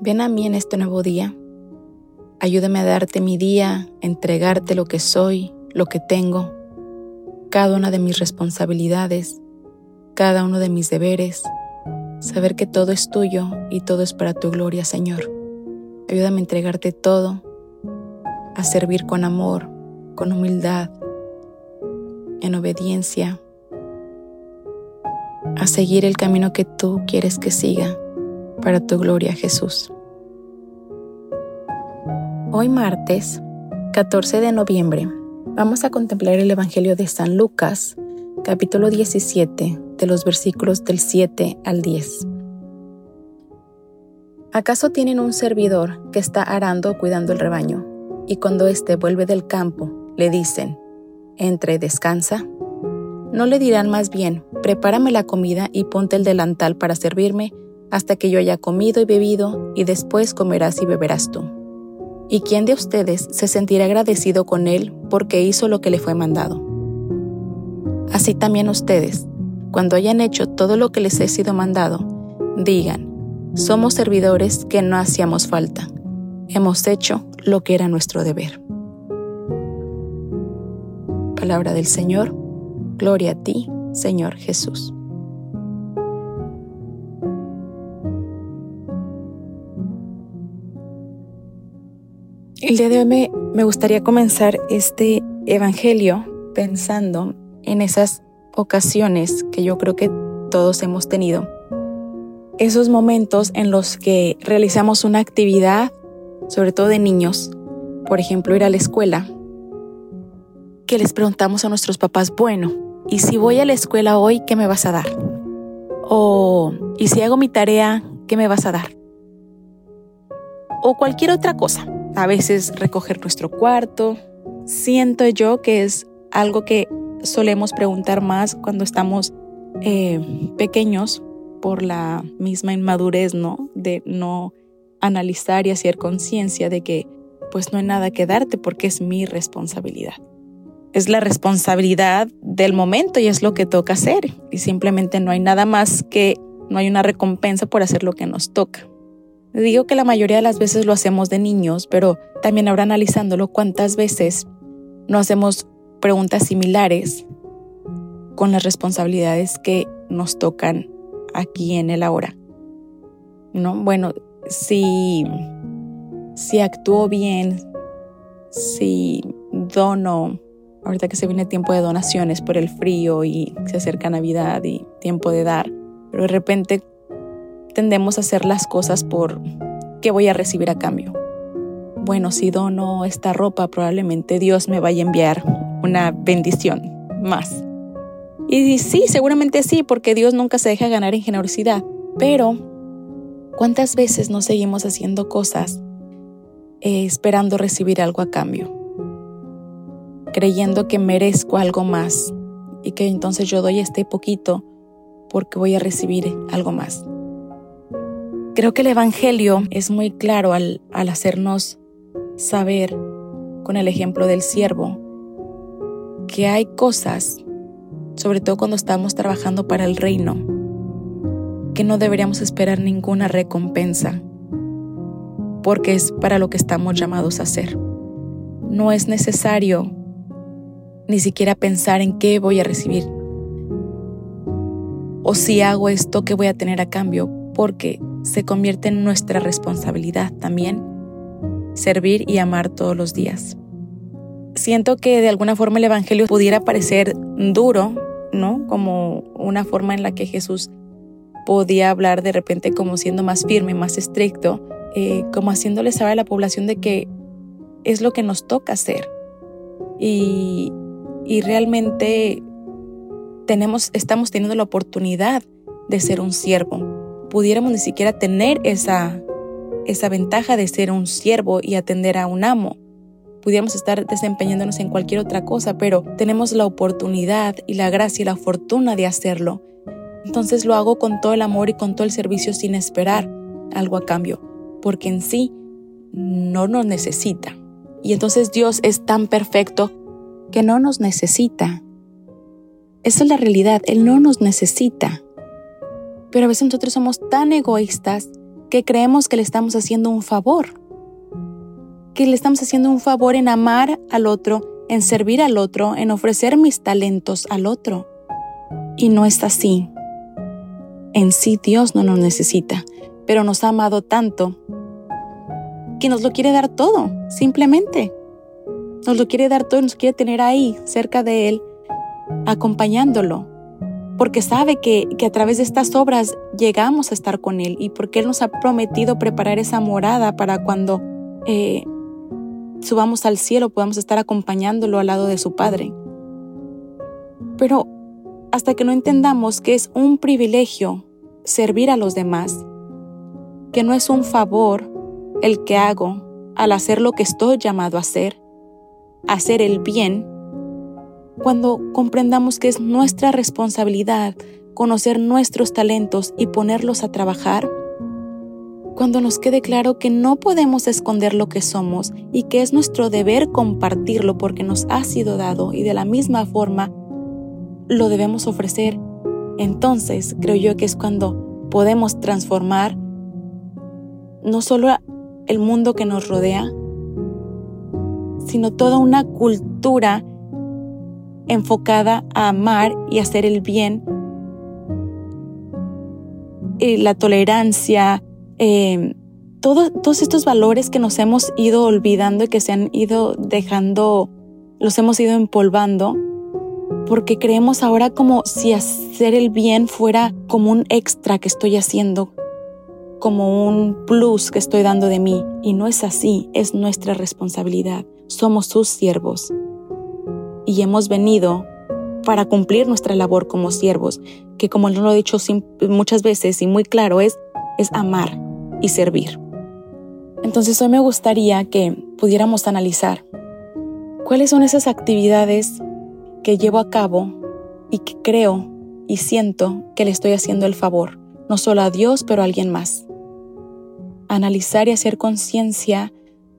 Ven a mí en este nuevo día. Ayúdame a darte mi día, entregarte lo que soy, lo que tengo, cada una de mis responsabilidades, cada uno de mis deberes, saber que todo es tuyo y todo es para tu gloria, Señor. Ayúdame a entregarte todo, a servir con amor, con humildad, en obediencia, a seguir el camino que tú quieres que siga para tu gloria, Jesús. Hoy martes, 14 de noviembre, vamos a contemplar el Evangelio de San Lucas, capítulo 17, de los versículos del 7 al 10. ¿Acaso tienen un servidor que está arando o cuidando el rebaño, y cuando éste vuelve del campo, le dicen, entre descansa? ¿No le dirán más bien, prepárame la comida y ponte el delantal para servirme hasta que yo haya comido y bebido, y después comerás y beberás tú. ¿Y quién de ustedes se sentirá agradecido con él porque hizo lo que le fue mandado? Así también ustedes, cuando hayan hecho todo lo que les he sido mandado, digan, somos servidores que no hacíamos falta, hemos hecho lo que era nuestro deber. Palabra del Señor, gloria a ti, Señor Jesús. El día de hoy me, gustaría comenzar este Evangelio pensando en esas ocasiones que yo creo que todos hemos tenido. Esos momentos en los que realizamos una actividad, sobre todo de niños, por ejemplo, ir a la escuela, que les preguntamos a nuestros papás, bueno, ¿y si voy a la escuela hoy, qué me vas a dar? O, ¿y si hago mi tarea, qué me vas a dar? O cualquier otra cosa a veces recoger nuestro cuarto. Siento yo que es algo que solemos preguntar más cuando estamos eh, pequeños por la misma inmadurez, ¿no? De no analizar y hacer conciencia de que pues no hay nada que darte porque es mi responsabilidad. Es la responsabilidad del momento y es lo que toca hacer. Y simplemente no hay nada más que, no hay una recompensa por hacer lo que nos toca. Digo que la mayoría de las veces lo hacemos de niños, pero también ahora analizándolo, cuántas veces no hacemos preguntas similares con las responsabilidades que nos tocan aquí en el ahora. ¿No? Bueno, si, si actúo bien, si dono, ahorita que se viene tiempo de donaciones por el frío y se acerca Navidad y tiempo de dar, pero de repente tendemos a hacer las cosas por qué voy a recibir a cambio. Bueno, si dono esta ropa, probablemente Dios me vaya a enviar una bendición más. Y sí, seguramente sí, porque Dios nunca se deja ganar en generosidad. Pero, ¿cuántas veces no seguimos haciendo cosas eh, esperando recibir algo a cambio? Creyendo que merezco algo más y que entonces yo doy este poquito porque voy a recibir algo más. Creo que el Evangelio es muy claro al, hacernos saber, con el ejemplo del siervo, que hay cosas, sobre todo cuando estamos trabajando para el reino, que no deberíamos esperar ninguna recompensa, porque es para lo que estamos llamados a hacer. No es necesario ni siquiera pensar en qué voy a recibir o si hago esto, qué voy a tener a cambio, porque se convierte en nuestra responsabilidad también servir y amar todos los días. Siento que de alguna forma el Evangelio pudiera parecer duro, ¿no? Como una forma en la que Jesús podía hablar de repente como siendo más firme, más estricto, eh, como haciéndole saber a la población de que es lo que nos toca hacer. Y, y realmente tenemos, estamos teniendo la oportunidad de ser un siervo, pudiéramos ni siquiera tener esa, esa ventaja de ser un siervo y atender a un amo. Pudiéramos estar desempeñándonos en cualquier otra cosa, pero tenemos la oportunidad y la gracia y la fortuna de hacerlo. Entonces lo hago con todo el amor y con todo el servicio sin esperar algo a cambio, porque en sí no nos necesita. Y entonces Dios es tan perfecto que no nos necesita. Esa es la realidad, Él no nos necesita. Pero a veces nosotros somos tan egoístas que creemos que le estamos haciendo un favor. Que le estamos haciendo un favor en amar al otro, en servir al otro, en ofrecer mis talentos al otro. Y no es así. En sí Dios no nos necesita, pero nos ha amado tanto que nos lo quiere dar todo, simplemente. Nos lo quiere dar todo nos quiere tener ahí, cerca de Él, acompañándolo, porque sabe que, a través de estas obras llegamos a estar con Él y porque Él nos ha prometido preparar esa morada para cuando eh, subamos al cielo podamos estar acompañándolo al lado de su Padre. Pero hasta que no entendamos que es un privilegio servir a los demás, que no es un favor el que hago al hacer lo que estoy llamado a hacer, hacer el bien, cuando comprendamos que es nuestra responsabilidad conocer nuestros talentos y ponerlos a trabajar, cuando nos quede claro que no podemos esconder lo que somos y que es nuestro deber compartirlo porque nos ha sido dado y de la misma forma lo debemos ofrecer, entonces creo yo que es cuando podemos transformar no solo el mundo que nos rodea, sino toda una cultura enfocada a amar y hacer el bien, y la tolerancia, em, todos estos valores que nos hemos ido olvidando y que se han ido dejando, los hemos ido empolvando, porque creemos ahora como si hacer el bien fuera como un extra que estoy haciendo, como un plus que estoy dando de mí. Y no es así, es nuestra responsabilidad. Somos sus siervos. Y hemos venido para cumplir nuestra labor como siervos, que como lo he dicho muchas veces y muy claro, es, es amar y servir. Entonces hoy me gustaría que pudiéramos analizar cuáles son esas actividades que llevo a cabo y que creo y siento que le estoy haciendo el favor, no solo a Dios, pero a alguien más analizar y hacer conciencia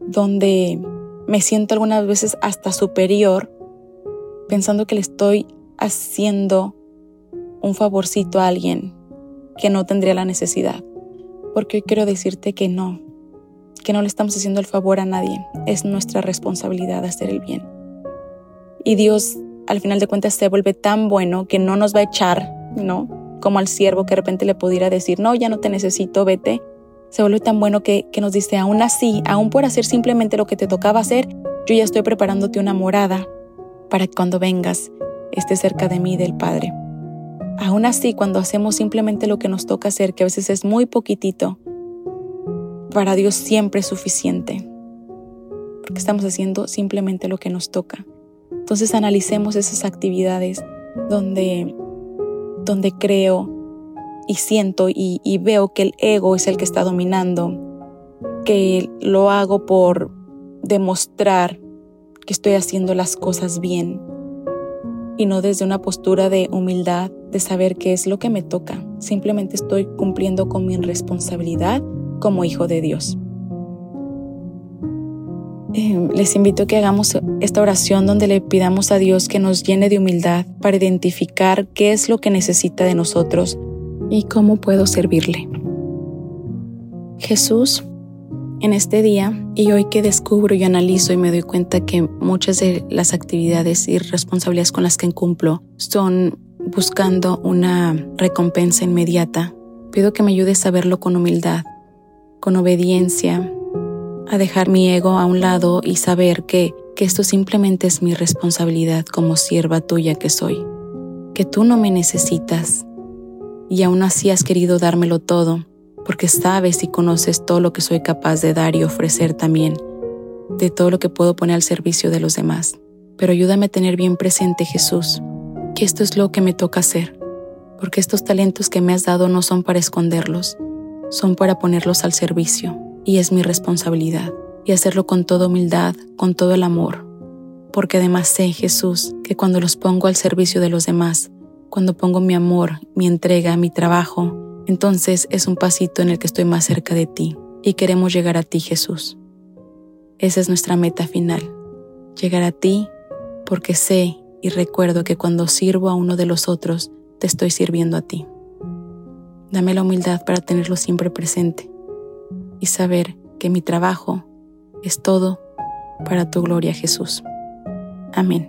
donde me siento algunas veces hasta superior, pensando que le estoy haciendo un favorcito a alguien que no tendría la necesidad. Porque hoy quiero decirte que no, que no le estamos haciendo el favor a nadie. Es nuestra responsabilidad hacer el bien. Y Dios, al final de cuentas, se vuelve tan bueno que no nos va a echar, ¿no? Como al siervo que de repente le pudiera decir, no, ya no te necesito, vete se vuelve tan bueno que, nos dice, aún así, aún por hacer simplemente lo que te tocaba hacer, yo ya estoy preparándote una morada para que cuando vengas esté cerca de mí del Padre. Aún así, cuando hacemos simplemente lo que nos toca hacer, que a veces es muy poquitito, para Dios siempre es suficiente, porque estamos haciendo simplemente lo que nos toca. Entonces analicemos esas actividades donde, donde creo y siento y, veo que el ego es el que está dominando, que lo hago por demostrar que estoy haciendo las cosas bien y no desde una postura de humildad, de saber qué es lo que me toca. Simplemente estoy cumpliendo con mi responsabilidad como hijo de Dios. Eh, les invito a que hagamos esta oración donde le pidamos a Dios que nos llene de humildad para identificar qué es lo que necesita de nosotros y cómo puedo servirle. Jesús, en este día y hoy que descubro y analizo y me doy cuenta que muchas de las actividades y responsabilidades con las que cumplo son buscando una recompensa inmediata, pido que me ayudes a verlo con humildad, con obediencia, a dejar mi ego a un lado y saber que, que esto simplemente es mi responsabilidad como sierva tuya que soy, que tú no me necesitas, y aún así has querido dármelo todo, porque sabes y conoces todo lo que soy capaz de dar y ofrecer también, de todo lo que puedo poner al servicio de los demás. Pero ayúdame a tener bien presente, Jesús, que esto es lo que me toca hacer, porque estos talentos que me has dado no son para esconderlos, son para ponerlos al servicio, y es mi responsabilidad, y hacerlo con toda humildad, con todo el amor, porque además sé, Jesús, que cuando los pongo al servicio de los demás, cuando pongo mi amor, mi entrega, mi trabajo, entonces es un pasito en el que estoy más cerca de ti y queremos llegar a ti, Jesús. Esa es nuestra meta final, llegar a ti porque sé y recuerdo que cuando sirvo a uno de los otros, te estoy sirviendo a ti. Dame la humildad para tenerlo siempre presente y saber que mi trabajo es todo para tu gloria, Jesús. Amén.